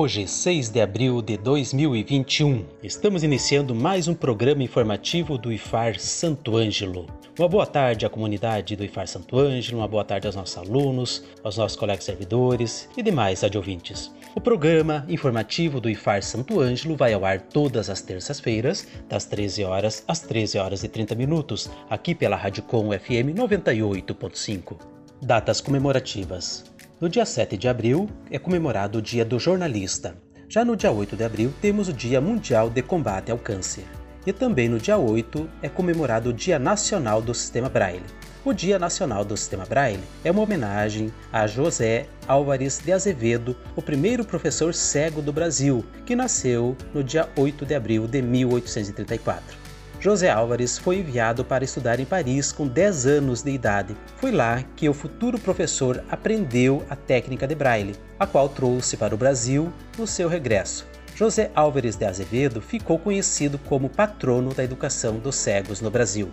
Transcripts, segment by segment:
Hoje, 6 de abril de 2021, estamos iniciando mais um programa informativo do IFAR Santo Ângelo. Uma boa tarde à comunidade do IFAR Santo Ângelo, uma boa tarde aos nossos alunos, aos nossos colegas servidores e demais adjuvintes. O programa informativo do IFAR Santo Ângelo vai ao ar todas as terças-feiras, das 13 horas às 13 horas e 30 minutos, aqui pela Rádio Com FM 98.5. Datas comemorativas. No dia 7 de abril é comemorado o Dia do Jornalista. Já no dia 8 de abril temos o Dia Mundial de Combate ao Câncer. E também no dia 8 é comemorado o Dia Nacional do Sistema Braille. O Dia Nacional do Sistema Braille é uma homenagem a José Álvares de Azevedo, o primeiro professor cego do Brasil, que nasceu no dia 8 de abril de 1834. José Álvares foi enviado para estudar em Paris com 10 anos de idade. Foi lá que o futuro professor aprendeu a técnica de braille, a qual trouxe para o Brasil no seu regresso. José Álvares de Azevedo ficou conhecido como patrono da educação dos cegos no Brasil.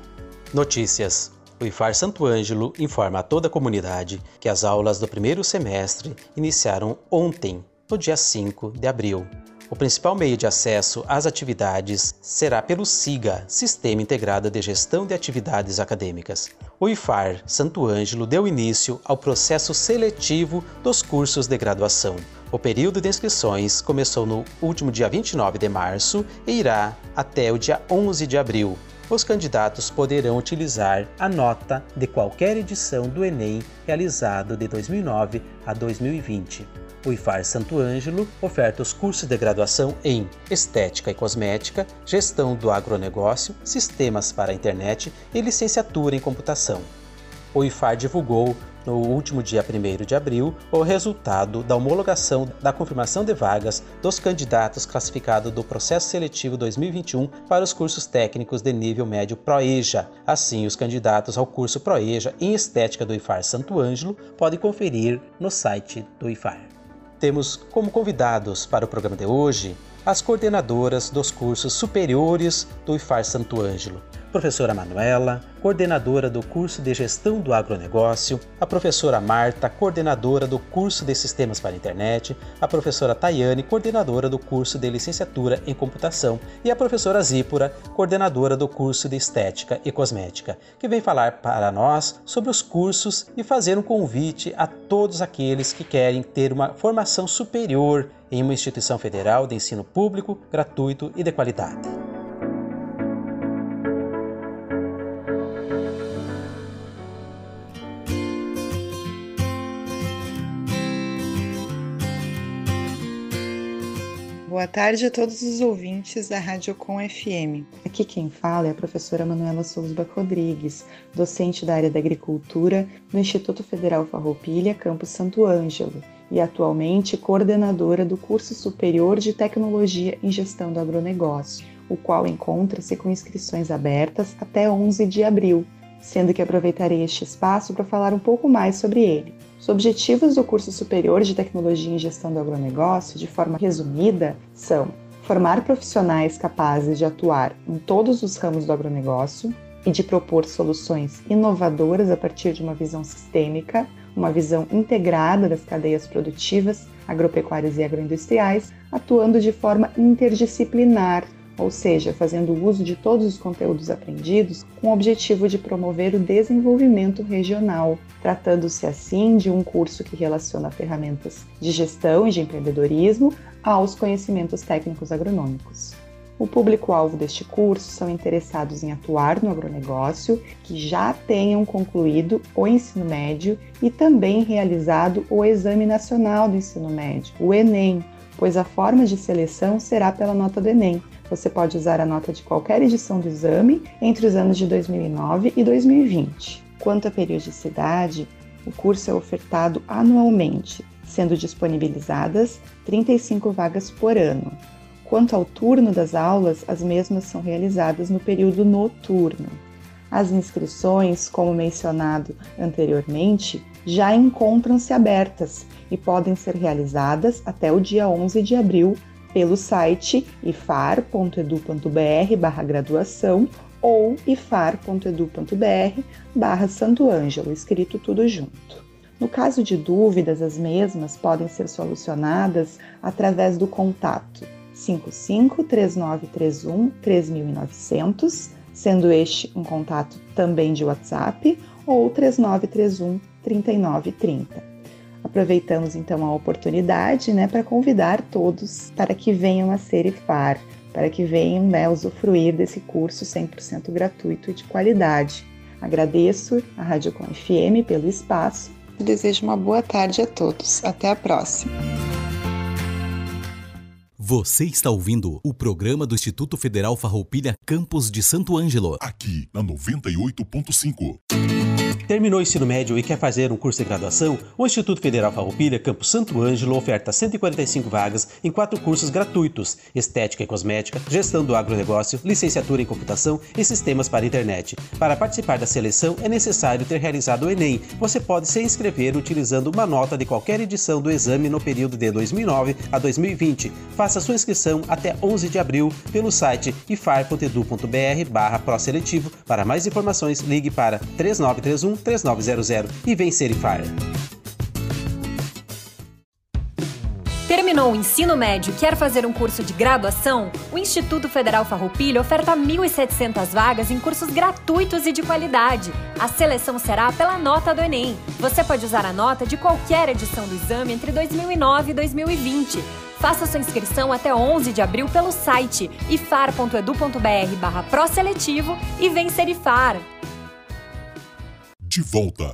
Notícias. O IFAR Santo Ângelo informa a toda a comunidade que as aulas do primeiro semestre iniciaram ontem, no dia 5 de abril. O principal meio de acesso às atividades será pelo SIGA, Sistema Integrado de Gestão de Atividades Acadêmicas. O IFAR Santo Ângelo deu início ao processo seletivo dos cursos de graduação. O período de inscrições começou no último dia 29 de março e irá até o dia 11 de abril. Os candidatos poderão utilizar a nota de qualquer edição do Enem realizado de 2009 a 2020 o IFAR Santo Ângelo oferta os cursos de graduação em Estética e Cosmética, Gestão do Agronegócio, Sistemas para a Internet e Licenciatura em Computação. O IFAR divulgou, no último dia 1 de abril, o resultado da homologação da confirmação de vagas dos candidatos classificados do processo seletivo 2021 para os cursos técnicos de nível médio ProEja. Assim, os candidatos ao curso ProEja em Estética do IFAR Santo Ângelo podem conferir no site do IFAR. Temos como convidados para o programa de hoje as coordenadoras dos cursos superiores do IFAR Santo Ângelo, professora Manuela, coordenadora do curso de Gestão do Agronegócio, a professora Marta, coordenadora do curso de Sistemas para a Internet, a professora Tayane, coordenadora do curso de Licenciatura em Computação, e a professora Zípora, coordenadora do curso de Estética e Cosmética, que vem falar para nós sobre os cursos e fazer um convite a todos aqueles que querem ter uma formação superior em uma instituição federal de ensino público, gratuito e de qualidade. Boa tarde a todos os ouvintes da Rádio Com FM. Aqui quem fala é a professora Manuela Sousba Rodrigues, docente da área da agricultura no Instituto Federal Farroupilha, campus Santo Ângelo, e atualmente coordenadora do curso superior de tecnologia em gestão do agronegócio, o qual encontra-se com inscrições abertas até 11 de abril, sendo que aproveitarei este espaço para falar um pouco mais sobre ele. Os objetivos do curso superior de Tecnologia em Gestão do Agronegócio, de forma resumida, são formar profissionais capazes de atuar em todos os ramos do agronegócio e de propor soluções inovadoras a partir de uma visão sistêmica, uma visão integrada das cadeias produtivas, agropecuárias e agroindustriais, atuando de forma interdisciplinar ou seja, fazendo uso de todos os conteúdos aprendidos com o objetivo de promover o desenvolvimento regional, tratando-se assim de um curso que relaciona ferramentas de gestão e de empreendedorismo aos conhecimentos técnicos agronômicos. O público-alvo deste curso são interessados em atuar no agronegócio que já tenham concluído o ensino médio e também realizado o Exame Nacional do Ensino Médio, o Enem, pois a forma de seleção será pela nota do Enem, você pode usar a nota de qualquer edição do exame entre os anos de 2009 e 2020. Quanto à periodicidade, o curso é ofertado anualmente, sendo disponibilizadas 35 vagas por ano. Quanto ao turno das aulas, as mesmas são realizadas no período noturno. As inscrições, como mencionado anteriormente, já encontram-se abertas e podem ser realizadas até o dia 11 de abril pelo site ifar.edu.br/graduação ou ifar.edu.br barra Santo Ângelo, escrito tudo junto. No caso de dúvidas, as mesmas podem ser solucionadas através do contato 55 3931 3900, sendo este um contato também de WhatsApp, ou 3931 3930. Aproveitamos então a oportunidade né, para convidar todos para que venham a ser IFAR, para que venham né, usufruir desse curso 100% gratuito e de qualidade. Agradeço a Rádio Com FM pelo espaço e desejo uma boa tarde a todos. Até a próxima. Você está ouvindo o programa do Instituto Federal Farroupilha Campos de Santo Ângelo. Aqui na 98.5. Terminou o ensino médio e quer fazer um curso de graduação? O Instituto Federal Farroupilha Campo Santo Ângelo oferta 145 vagas em quatro cursos gratuitos: Estética e Cosmética, Gestão do Agronegócio, Licenciatura em Computação e Sistemas para Internet. Para participar da seleção é necessário ter realizado o Enem. Você pode se inscrever utilizando uma nota de qualquer edição do exame no período de 2009 a 2020. Faça sua inscrição até 11 de abril pelo site ifar.edu.br barra seletivo. Para mais informações, ligue para 3931 3900 e vencer em Fire. Terminou o ensino médio quer fazer um curso de graduação? O Instituto Federal Farroupilha oferta 1.700 vagas em cursos gratuitos e de qualidade. A seleção será pela nota do Enem. Você pode usar a nota de qualquer edição do exame entre 2009 e 2020. Faça sua inscrição até 11 de abril pelo site ifar.edu.br barra e vem ser De volta.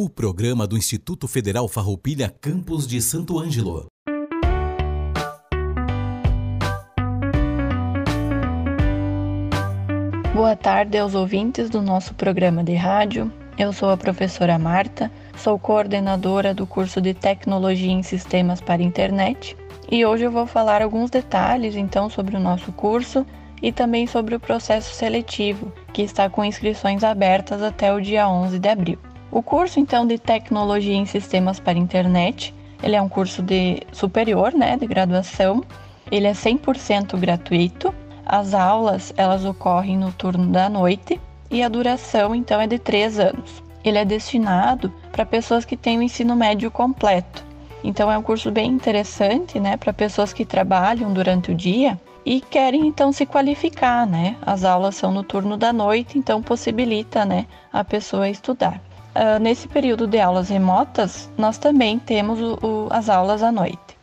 O programa do Instituto Federal Farroupilha Campos de Santo Ângelo. Boa tarde aos ouvintes do nosso programa de rádio. Eu sou a professora Marta, sou coordenadora do curso de Tecnologia em Sistemas para Internet e hoje eu vou falar alguns detalhes então sobre o nosso curso e também sobre o processo seletivo, que está com inscrições abertas até o dia 11 de abril. O curso então de Tecnologia em Sistemas para Internet, ele é um curso de superior, né, de graduação. Ele é 100% gratuito. As aulas, elas ocorrem no turno da noite e a duração então é de três anos. Ele é destinado para pessoas que têm o ensino médio completo. Então é um curso bem interessante, né, para pessoas que trabalham durante o dia e querem então se qualificar, né? As aulas são no turno da noite, então possibilita, né, a pessoa estudar. Uh, nesse período de aulas remotas, nós também temos o, o, as aulas à noite.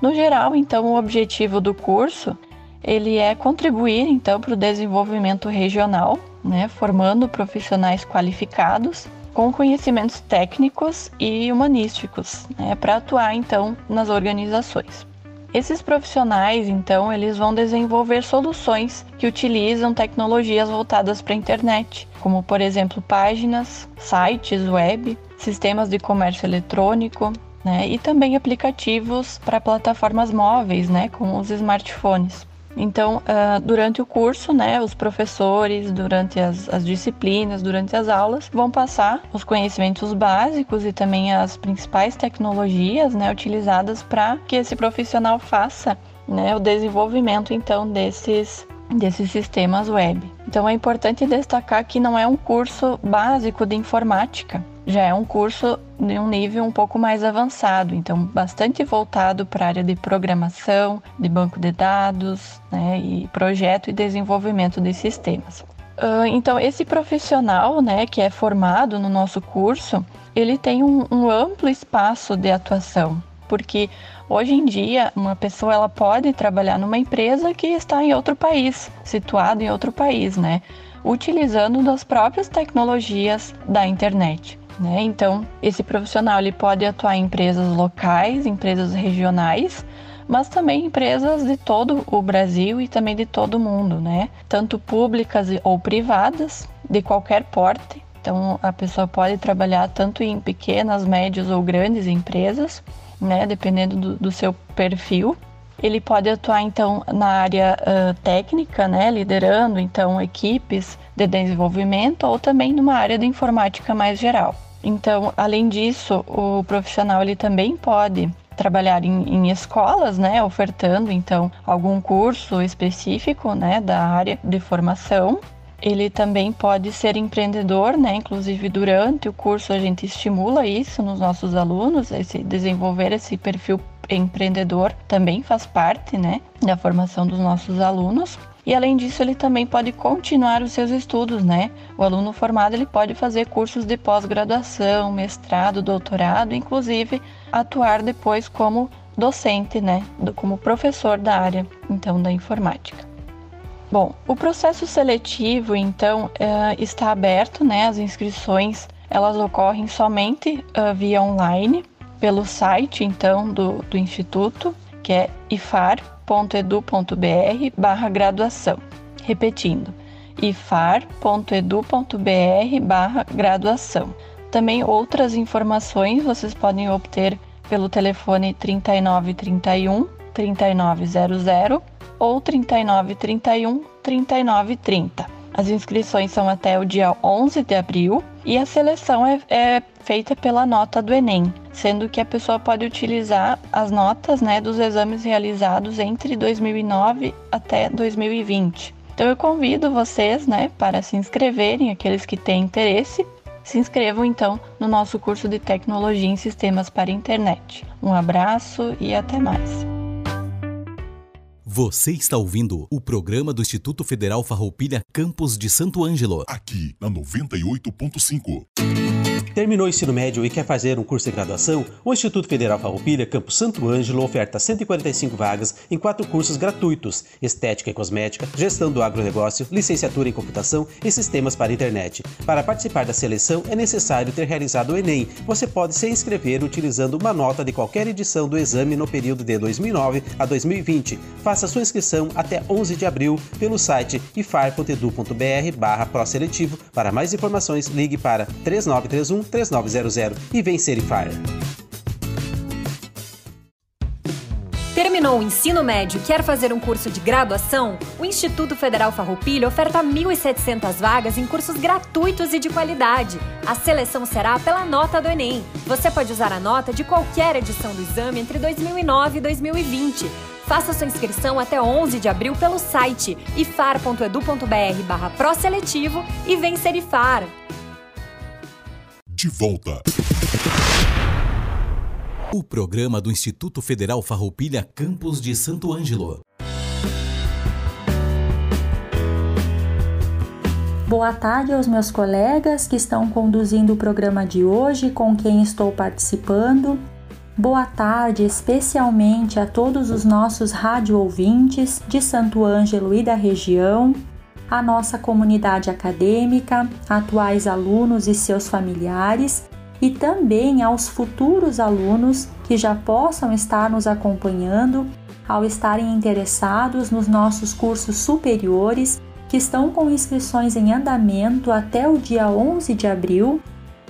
No geral, então, o objetivo do curso ele é contribuir então para o desenvolvimento regional, né, formando profissionais qualificados com conhecimentos técnicos e humanísticos, né, para atuar então nas organizações. Esses profissionais, então, eles vão desenvolver soluções que utilizam tecnologias voltadas para a internet, como por exemplo páginas, sites web, sistemas de comércio eletrônico, né, e também aplicativos para plataformas móveis, né, como os smartphones. Então, uh, durante o curso, né, os professores, durante as, as, disciplinas, durante as aulas, vão passar os conhecimentos básicos e também as principais tecnologias né, utilizadas para que esse profissional faça né, o desenvolvimento então desses desses sistemas web. Então é importante destacar que não é um curso básico de informática, já é um curso de um nível um pouco mais avançado, então bastante voltado para a área de programação, de banco de dados, né, e projeto e desenvolvimento de sistemas. Então esse profissional, né, que é formado no nosso curso, ele tem um, um amplo espaço de atuação, porque hoje em dia uma pessoa ela pode trabalhar numa empresa que está em outro país, situado em outro país, né, utilizando das próprias tecnologias da internet. Né? Então, esse profissional ele pode atuar em empresas locais, empresas regionais, mas também empresas de todo o Brasil e também de todo o mundo, né? Tanto públicas ou privadas, de qualquer porte. Então, a pessoa pode trabalhar tanto em pequenas, médias ou grandes empresas, né, dependendo do, do seu perfil. Ele pode atuar então na área uh, técnica, né, liderando então equipes de desenvolvimento ou também numa área de informática mais geral. Então, além disso, o profissional ele também pode trabalhar em, em, escolas, né, ofertando então algum curso específico, né, da área de formação. Ele também pode ser empreendedor, né, inclusive durante o curso a gente estimula isso nos nossos alunos, esse desenvolver esse perfil empreendedor também faz parte, né, da formação dos nossos alunos. E além disso, ele também pode continuar os seus estudos, né? O aluno formado ele pode fazer cursos de pós-graduação, mestrado, doutorado, inclusive atuar depois como docente, né? Como professor da área, então, da informática. Bom, o processo seletivo, então, é, está aberto, né? As inscrições elas ocorrem somente uh, via online pelo site, então, do, do Instituto, que é ifar ifar.edu.br barra graduação. Repetindo, ifar.edu.br barra graduação. Também outras informações vocês podem obter pelo telefone 3931 3900 ou 3931 3930. As inscrições são até o dia 11 de abril e a seleção é, é feita pela nota do Enem, sendo que a pessoa pode utilizar as notas né, dos exames realizados entre 2009 até 2020. Então eu convido vocês né, para se inscreverem, aqueles que têm interesse, se inscrevam então no nosso curso de Tecnologia em Sistemas para Internet. Um abraço e até mais. Você está ouvindo o programa do Instituto Federal Farroupilha Campos de Santo Ângelo. Aqui na 98.5. Terminou o ensino médio e quer fazer um curso de graduação? O Instituto Federal Farroupilha Campo Santo Ângelo oferta 145 vagas em quatro cursos gratuitos: Estética e Cosmética, Gestão do Agronegócio, Licenciatura em Computação e Sistemas para Internet. Para participar da seleção é necessário ter realizado o Enem. Você pode se inscrever utilizando uma nota de qualquer edição do exame no período de 2009 a 2020. Faça sua inscrição até 11 de abril pelo site ifar.edu.br barra seletivo. Para mais informações, ligue para 3931 3900 e vem Fire. Terminou o ensino médio e quer fazer um curso de graduação? O Instituto Federal Farroupilha oferta 1.700 vagas em cursos gratuitos e de qualidade. A seleção será pela nota do Enem. Você pode usar a nota de qualquer edição do exame entre 2009 e 2020. Faça sua inscrição até 11 de abril pelo site ifar.edu.br barra pró-seletivo e vem Serifar de volta. O programa do Instituto Federal Farroupilha Campos de Santo Ângelo. Boa tarde aos meus colegas que estão conduzindo o programa de hoje, com quem estou participando. Boa tarde especialmente a todos os nossos rádio ouvintes de Santo Ângelo e da região a nossa comunidade acadêmica, atuais alunos e seus familiares e também aos futuros alunos que já possam estar nos acompanhando ao estarem interessados nos nossos cursos superiores que estão com inscrições em andamento até o dia 11 de abril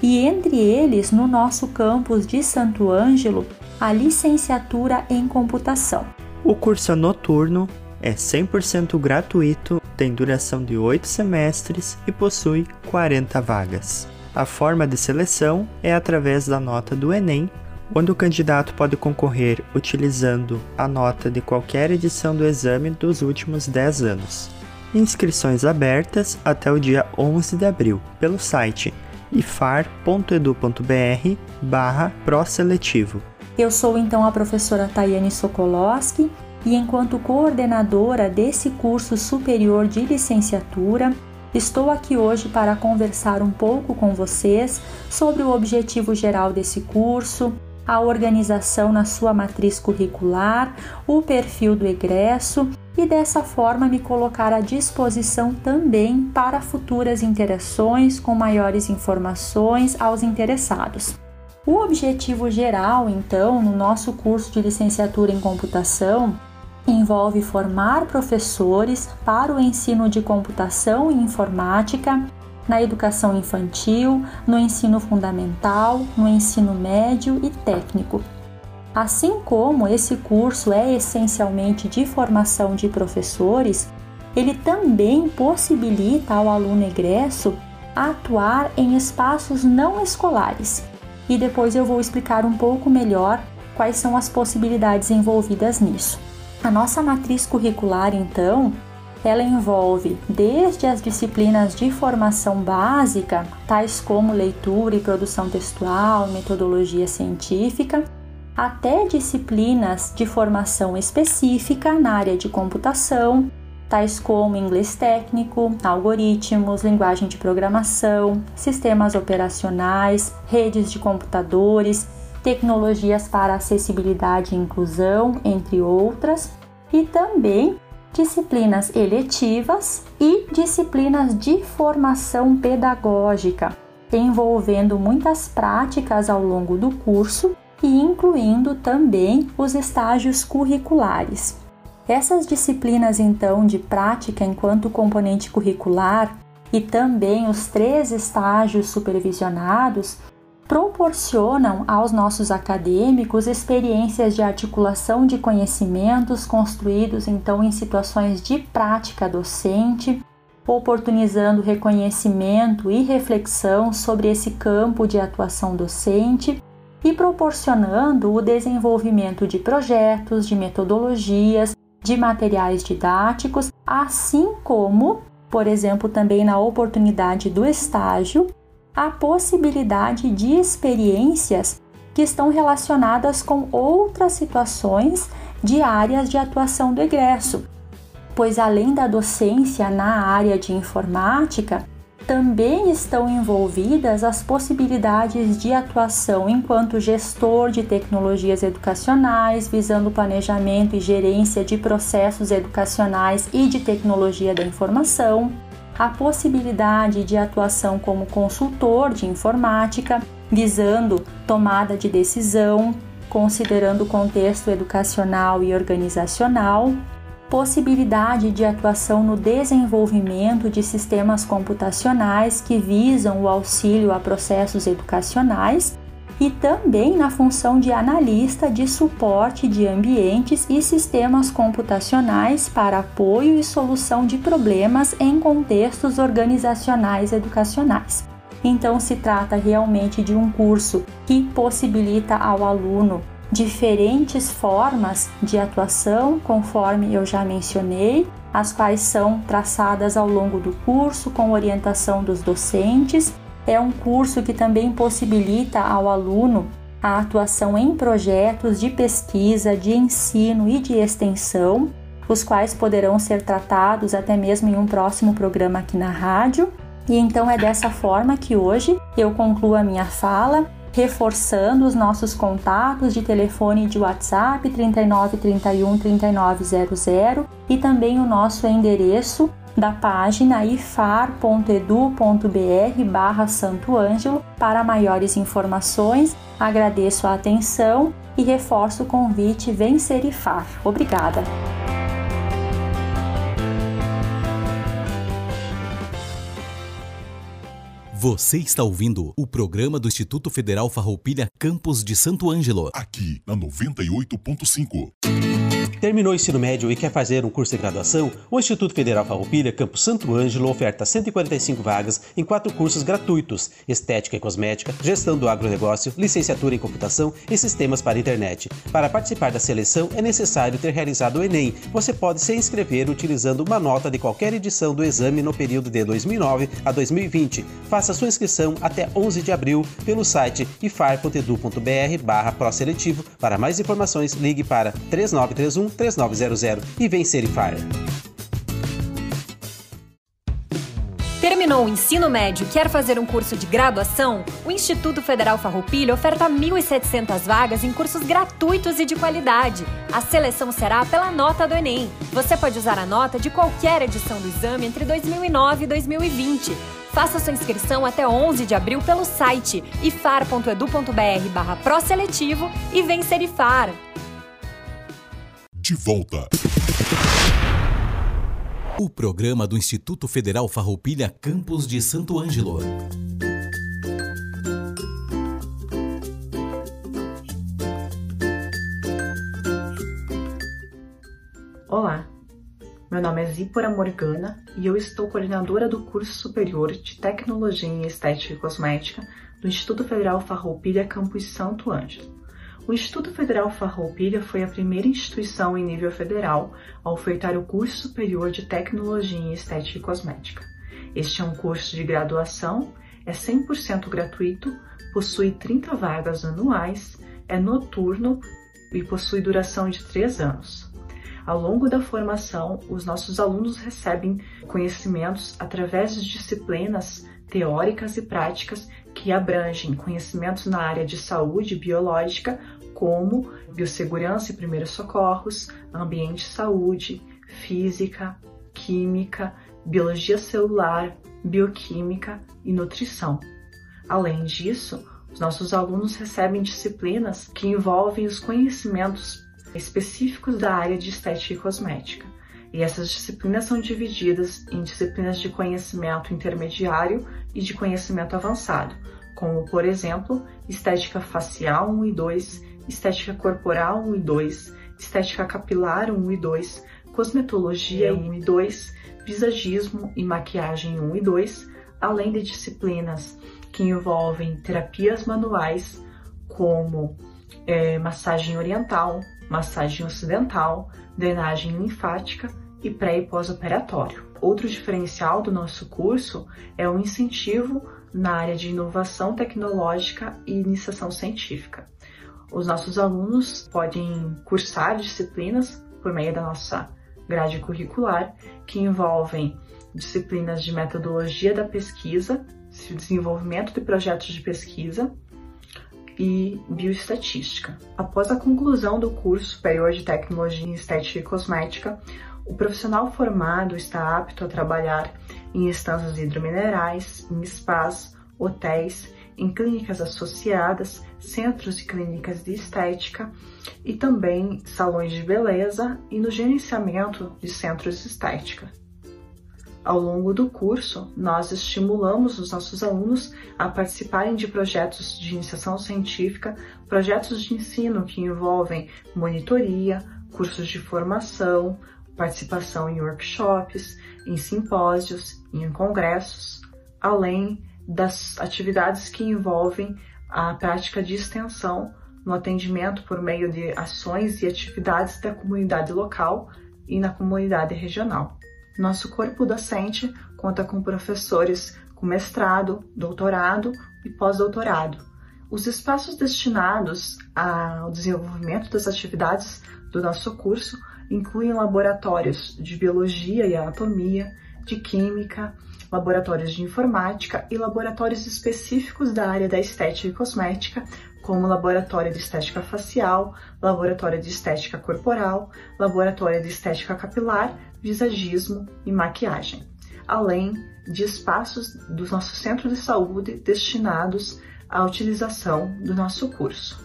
e entre eles no nosso campus de Santo Ângelo a licenciatura em computação. O curso é noturno é 100% gratuito, tem duração de 8 semestres e possui 40 vagas. A forma de seleção é através da nota do Enem, onde o candidato pode concorrer utilizando a nota de qualquer edição do exame dos últimos 10 anos. Inscrições abertas até o dia 11 de abril pelo site ifar.edu.br barra. Eu sou então a professora Tayane Sokolowski e enquanto coordenadora desse curso superior de licenciatura, estou aqui hoje para conversar um pouco com vocês sobre o objetivo geral desse curso, a organização na sua matriz curricular, o perfil do egresso e dessa forma me colocar à disposição também para futuras interações com maiores informações aos interessados. O objetivo geral, então, no nosso curso de licenciatura em computação envolve formar professores para o ensino de computação e informática na educação infantil, no ensino fundamental, no ensino médio e técnico. Assim como esse curso é essencialmente de formação de professores, ele também possibilita ao aluno egresso atuar em espaços não escolares. E depois eu vou explicar um pouco melhor quais são as possibilidades envolvidas nisso. A nossa matriz curricular, então, ela envolve desde as disciplinas de formação básica, tais como leitura e produção textual, metodologia científica, até disciplinas de formação específica na área de computação, tais como inglês técnico, algoritmos, linguagem de programação, sistemas operacionais, redes de computadores, tecnologias para acessibilidade e inclusão, entre outras, e também disciplinas eletivas e disciplinas de formação pedagógica, envolvendo muitas práticas ao longo do curso e incluindo também os estágios curriculares. Essas disciplinas, então, de prática enquanto componente curricular e também os três estágios supervisionados proporcionam aos nossos acadêmicos experiências de articulação de conhecimentos construídos então em situações de prática docente, oportunizando reconhecimento e reflexão sobre esse campo de atuação docente e proporcionando o desenvolvimento de projetos, de metodologias, de materiais didáticos, assim como, por exemplo, também na oportunidade do estágio, a possibilidade de experiências que estão relacionadas com outras situações de áreas de atuação do egresso, pois além da docência na área de informática, também estão envolvidas as possibilidades de atuação enquanto gestor de tecnologias educacionais, visando planejamento e gerência de processos educacionais e de tecnologia da informação, a possibilidade de atuação como consultor de informática, visando tomada de decisão, considerando o contexto educacional e organizacional, possibilidade de atuação no desenvolvimento de sistemas computacionais que visam o auxílio a processos educacionais e também na função de analista de suporte de ambientes e sistemas computacionais para apoio e solução de problemas em contextos organizacionais educacionais. Então, se trata realmente de um curso que possibilita ao aluno diferentes formas de atuação, conforme eu já mencionei, as quais são traçadas ao longo do curso com orientação dos docentes é um curso que também possibilita ao aluno a atuação em projetos de pesquisa, de ensino e de extensão, os quais poderão ser tratados até mesmo em um próximo programa aqui na rádio. E então é dessa forma que hoje eu concluo a minha fala, reforçando os nossos contatos de telefone e de WhatsApp 39 31 3900 e também o nosso endereço da página ifar.edu.br barra Santo Ângelo para maiores informações. Agradeço a atenção e reforço o convite Vem Ser IFAR. Obrigada! Você está ouvindo o programa do Instituto Federal Farroupilha Campos de Santo Ângelo. Aqui na 98.5. Terminou o ensino médio e quer fazer um curso de graduação? O Instituto Federal Farroupilha Campo Santo Ângelo oferta 145 vagas em quatro cursos gratuitos: Estética e Cosmética, Gestão do Agronegócio, Licenciatura em Computação e Sistemas para Internet. Para participar da seleção é necessário ter realizado o Enem. Você pode se inscrever utilizando uma nota de qualquer edição do exame no período de 2009 a 2020. Faça sua inscrição até 11 de abril pelo site ifar.edu.br barra seletivo. Para mais informações, ligue para 3931 3900 e vencer IFAR. Terminou o ensino médio e quer fazer um curso de graduação? O Instituto Federal Farroupilha oferta 1.700 vagas em cursos gratuitos e de qualidade. A seleção será pela nota do Enem. Você pode usar a nota de qualquer edição do exame entre 2009 e 2020. Faça sua inscrição até 11 de abril pelo site ifar.edu.br barra e vencer IFAR de volta. O programa do Instituto Federal Farroupilha Campos de Santo Ângelo. Olá, meu nome é Zípora Morgana e eu estou coordenadora do curso superior de Tecnologia em Estética e Cosmética do Instituto Federal Farroupilha Campus Santo Ângelo. O Instituto Federal Farroupilha foi a primeira instituição em nível federal a ofertar o curso superior de Tecnologia em Estética e Cosmética. Este é um curso de graduação, é 100% gratuito, possui 30 vagas anuais, é noturno e possui duração de 3 anos. Ao longo da formação, os nossos alunos recebem conhecimentos através de disciplinas teóricas e práticas que abrangem conhecimentos na área de saúde biológica, como biossegurança e primeiros socorros, ambiente e saúde, física, química, biologia celular, bioquímica e nutrição. Além disso, os nossos alunos recebem disciplinas que envolvem os conhecimentos específicos da área de estética e cosmética. E essas disciplinas são divididas em disciplinas de conhecimento intermediário e de conhecimento avançado, como, por exemplo, estética facial 1 e 2, estética corporal 1 e 2, estética capilar 1 e 2, cosmetologia 1 e 2, visagismo e maquiagem 1 e 2, além de disciplinas que envolvem terapias manuais, como é, massagem oriental, massagem ocidental, drenagem linfática e pré e pós-operatório. Outro diferencial do nosso curso é o incentivo na área de inovação tecnológica e iniciação científica. Os nossos alunos podem cursar disciplinas por meio da nossa grade curricular, que envolvem disciplinas de metodologia da pesquisa, desenvolvimento de projetos de pesquisa e bioestatística. Após a conclusão do curso superior de tecnologia em estética e cosmética, o profissional formado está apto a trabalhar em estanças hidrominerais, em spas, hotéis, em clínicas associadas, centros e clínicas de estética e também salões de beleza e no gerenciamento de centros de estética. Ao longo do curso, nós estimulamos os nossos alunos a participarem de projetos de iniciação científica, projetos de ensino que envolvem monitoria, cursos de formação, participação em workshops, em simpósios, em congressos, além das atividades que envolvem a prática de extensão no atendimento por meio de ações e atividades da comunidade local e na comunidade regional. Nosso corpo docente conta com professores com mestrado, doutorado e pós-doutorado. Os espaços destinados ao desenvolvimento das atividades do nosso curso incluem laboratórios de biologia e anatomia, de química, laboratórios de informática e laboratórios específicos da área da estética e cosmética, como laboratório de estética facial, laboratório de estética corporal, laboratório de estética capilar, visagismo e maquiagem, além de espaços do nosso centro de saúde destinados à utilização do nosso curso.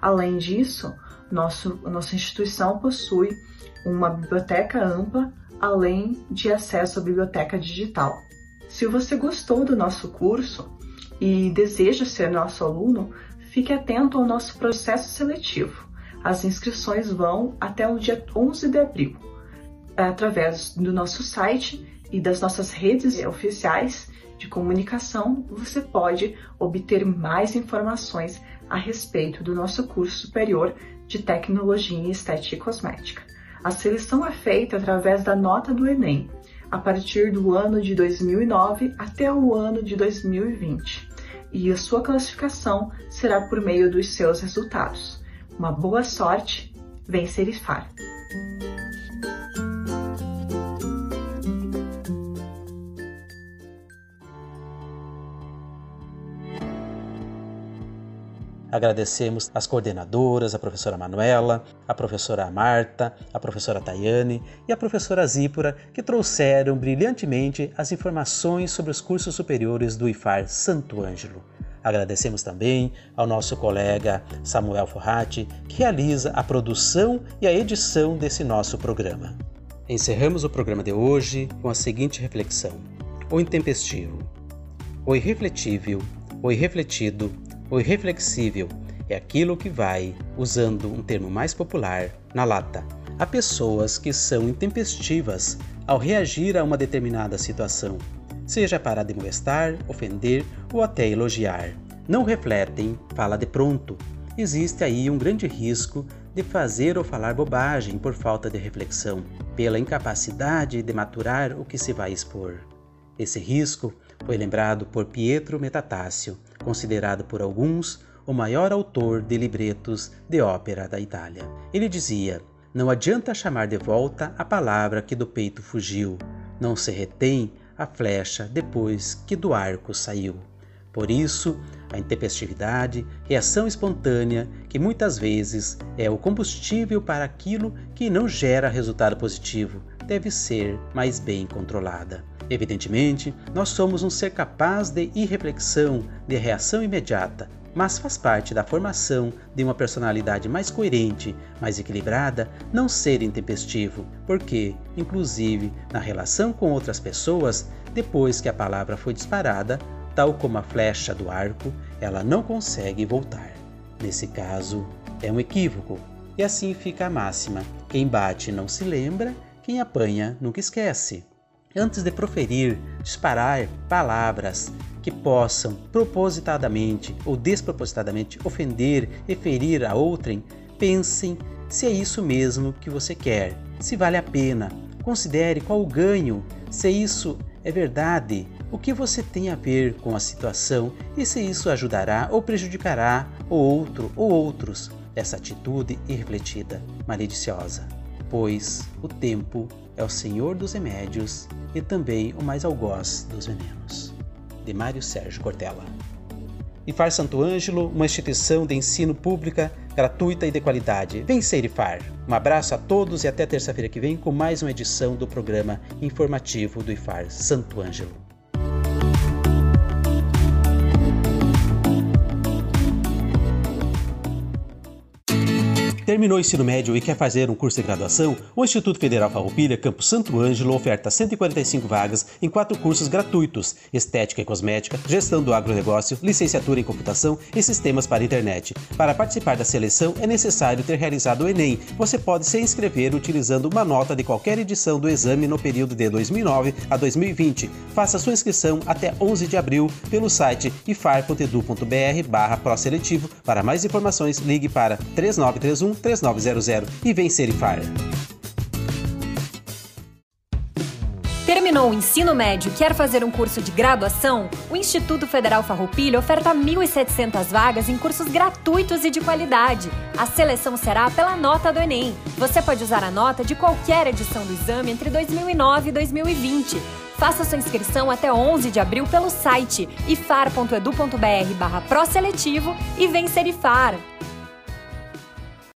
Além disso, nosso, nossa instituição possui uma biblioteca ampla, além de acesso à biblioteca digital. Se você gostou do nosso curso e deseja ser nosso aluno, fique atento ao nosso processo seletivo. As inscrições vão até o dia 11 de abril, através do nosso site e das nossas redes oficiais de comunicação, você pode obter mais informações a respeito do nosso curso superior de Tecnologia em Estética e Cosmética. A seleção é feita através da nota do Enem, a partir do ano de 2009 até o ano de 2020, e a sua classificação será por meio dos seus resultados. Uma boa sorte, vem Agradecemos as coordenadoras, a professora Manuela, a professora Marta, a professora Tayane e a professora Zípora, que trouxeram brilhantemente as informações sobre os cursos superiores do IFAR Santo Ângelo. Agradecemos também ao nosso colega Samuel Forratti, que realiza a produção e a edição desse nosso programa. Encerramos o programa de hoje com a seguinte reflexão: o intempestivo, o irrefletível, o irrefletido, o irreflexível é aquilo que vai, usando um termo mais popular, na lata. Há pessoas que são intempestivas ao reagir a uma determinada situação, seja para demonstrar, ofender ou até elogiar. Não refletem, fala de pronto. Existe aí um grande risco de fazer ou falar bobagem por falta de reflexão, pela incapacidade de maturar o que se vai expor. Esse risco foi lembrado por Pietro Metatácio, considerado por alguns o maior autor de libretos de ópera da Itália. Ele dizia: Não adianta chamar de volta a palavra que do peito fugiu, não se retém a flecha depois que do arco saiu. Por isso, a intempestividade, reação espontânea, que muitas vezes é o combustível para aquilo que não gera resultado positivo, deve ser mais bem controlada. Evidentemente, nós somos um ser capaz de irreflexão, de reação imediata, mas faz parte da formação de uma personalidade mais coerente, mais equilibrada, não ser intempestivo, porque, inclusive, na relação com outras pessoas, depois que a palavra foi disparada, tal como a flecha do arco, ela não consegue voltar. Nesse caso, é um equívoco, e assim fica a máxima: quem bate não se lembra, quem apanha nunca esquece. Antes de proferir, disparar palavras que possam propositadamente ou despropositadamente ofender e ferir a outrem, pensem se é isso mesmo que você quer, se vale a pena. Considere qual o ganho, se isso é verdade, o que você tem a ver com a situação e se isso ajudará ou prejudicará o outro ou outros. Essa atitude irrefletida, malediciosa, pois o tempo é o senhor dos remédios e também o mais algoz dos venenos. De Mário Sérgio Cortella. IFAR Santo Ângelo, uma instituição de ensino pública, gratuita e de qualidade. Vem ser IFAR! Um abraço a todos e até terça-feira que vem com mais uma edição do programa informativo do IFAR Santo Ângelo. Terminou o ensino médio e quer fazer um curso de graduação? O Instituto Federal Farroupilha, Campo Santo Ângelo, oferta 145 vagas em quatro cursos gratuitos: Estética e Cosmética, Gestão do Agronegócio, Licenciatura em Computação e Sistemas para Internet. Para participar da seleção é necessário ter realizado o Enem. Você pode se inscrever utilizando uma nota de qualquer edição do exame no período de 2009 a 2020. Faça sua inscrição até 11 de abril pelo site ifar.edu.br barra seletivo. Para mais informações, ligue para 3931 3900 e vencer IFAR. Terminou o ensino médio quer fazer um curso de graduação? O Instituto Federal Farroupilha oferta 1.700 vagas em cursos gratuitos e de qualidade. A seleção será pela nota do Enem. Você pode usar a nota de qualquer edição do exame entre 2009 e 2020. Faça sua inscrição até 11 de abril pelo site ifar.edu.br barra e vencer IFAR.